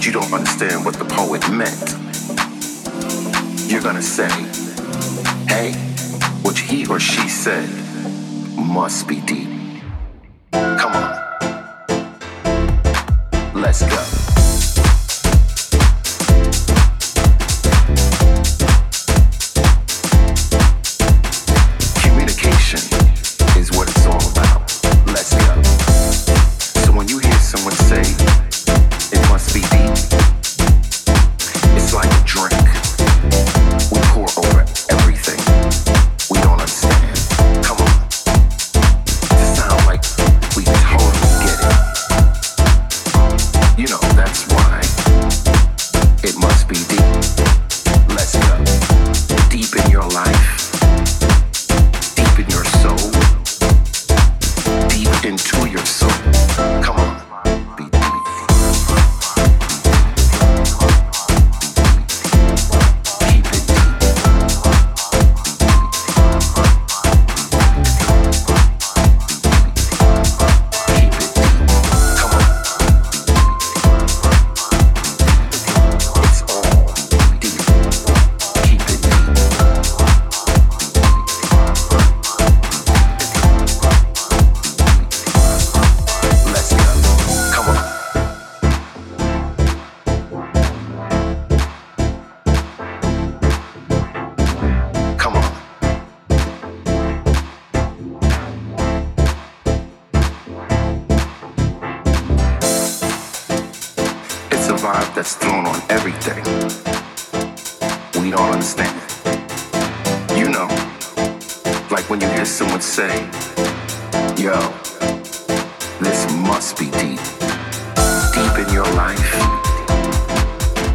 But you don't understand what the poet meant. You're gonna say, hey, what he or she said must be deep. Come on. Let's go.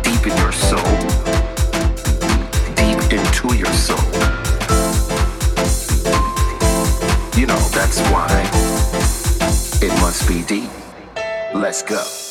deep in your soul, deep into your soul. You know, that's why it must be deep. Let's go.